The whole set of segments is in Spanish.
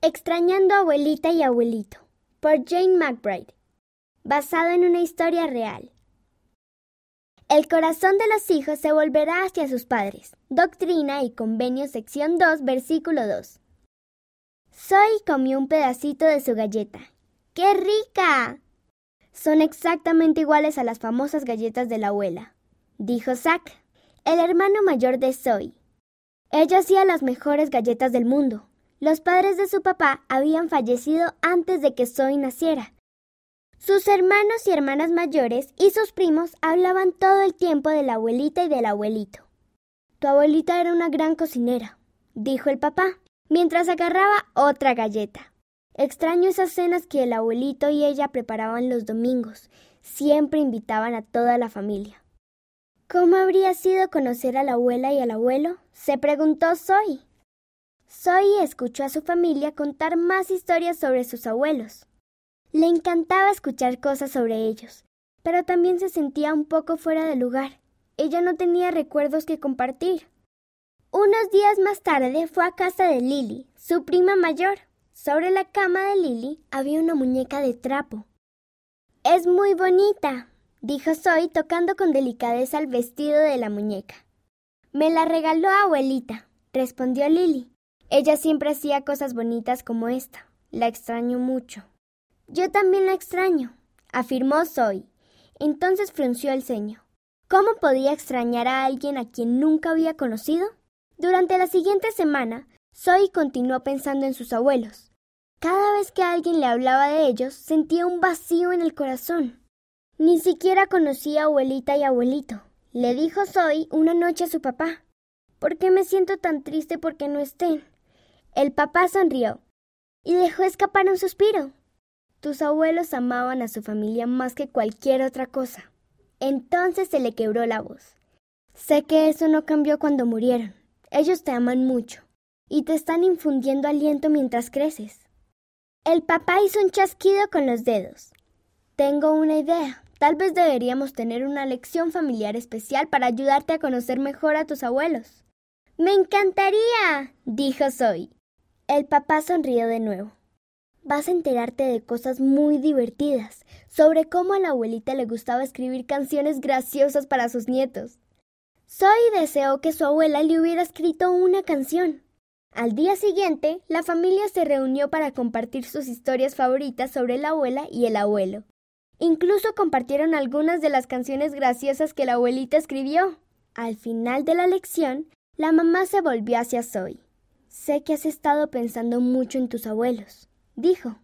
Extrañando a abuelita y abuelito, por Jane McBride, basado en una historia real. El corazón de los hijos se volverá hacia sus padres. Doctrina y Convenio, sección 2, versículo 2. Zoe comió un pedacito de su galleta. ¡Qué rica! Son exactamente iguales a las famosas galletas de la abuela, dijo Zack, el hermano mayor de Zoe. Ella hacía las mejores galletas del mundo. Los padres de su papá habían fallecido antes de que Zoe naciera. Sus hermanos y hermanas mayores y sus primos hablaban todo el tiempo de la abuelita y del abuelito. Tu abuelita era una gran cocinera, dijo el papá, mientras agarraba otra galleta. Extraño esas cenas que el abuelito y ella preparaban los domingos. Siempre invitaban a toda la familia. ¿Cómo habría sido conocer a la abuela y al abuelo? se preguntó Zoe. Zoe escuchó a su familia contar más historias sobre sus abuelos. Le encantaba escuchar cosas sobre ellos, pero también se sentía un poco fuera de lugar. Ella no tenía recuerdos que compartir. Unos días más tarde fue a casa de Lily, su prima mayor. Sobre la cama de Lily había una muñeca de trapo. Es muy bonita, dijo Zoe tocando con delicadeza el vestido de la muñeca. Me la regaló abuelita, respondió Lily. Ella siempre hacía cosas bonitas como esta. La extraño mucho. Yo también la extraño, afirmó Zoe. Entonces frunció el ceño. ¿Cómo podía extrañar a alguien a quien nunca había conocido? Durante la siguiente semana, Zoe continuó pensando en sus abuelos. Cada vez que alguien le hablaba de ellos, sentía un vacío en el corazón. Ni siquiera conocía abuelita y abuelito. Le dijo Zoe una noche a su papá. ¿Por qué me siento tan triste porque no estén? El papá sonrió y dejó escapar un suspiro. Tus abuelos amaban a su familia más que cualquier otra cosa. Entonces se le quebró la voz. Sé que eso no cambió cuando murieron. Ellos te aman mucho y te están infundiendo aliento mientras creces. El papá hizo un chasquido con los dedos. Tengo una idea. Tal vez deberíamos tener una lección familiar especial para ayudarte a conocer mejor a tus abuelos. Me encantaría, dijo Zoe. El papá sonrió de nuevo. Vas a enterarte de cosas muy divertidas, sobre cómo a la abuelita le gustaba escribir canciones graciosas para sus nietos. Zoe deseó que su abuela le hubiera escrito una canción. Al día siguiente, la familia se reunió para compartir sus historias favoritas sobre la abuela y el abuelo. Incluso compartieron algunas de las canciones graciosas que la abuelita escribió. Al final de la lección, la mamá se volvió hacia Zoe. Sé que has estado pensando mucho en tus abuelos, dijo.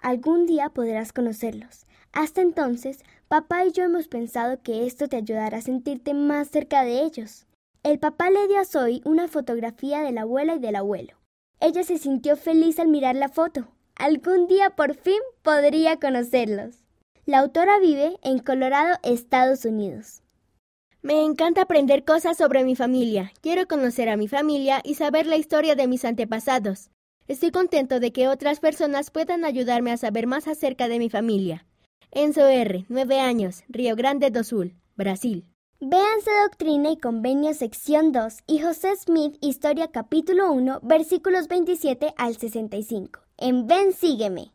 Algún día podrás conocerlos. Hasta entonces, papá y yo hemos pensado que esto te ayudará a sentirte más cerca de ellos. El papá le dio a Zoe una fotografía de la abuela y del abuelo. Ella se sintió feliz al mirar la foto. Algún día por fin podría conocerlos. La autora vive en Colorado, Estados Unidos. Me encanta aprender cosas sobre mi familia. Quiero conocer a mi familia y saber la historia de mis antepasados. Estoy contento de que otras personas puedan ayudarme a saber más acerca de mi familia. Enzo R., 9 años, Río Grande do Sul, Brasil. Véanse Doctrina y Convenio sección 2 y José Smith Historia capítulo 1 versículos 27 al 65. En Ven Sígueme.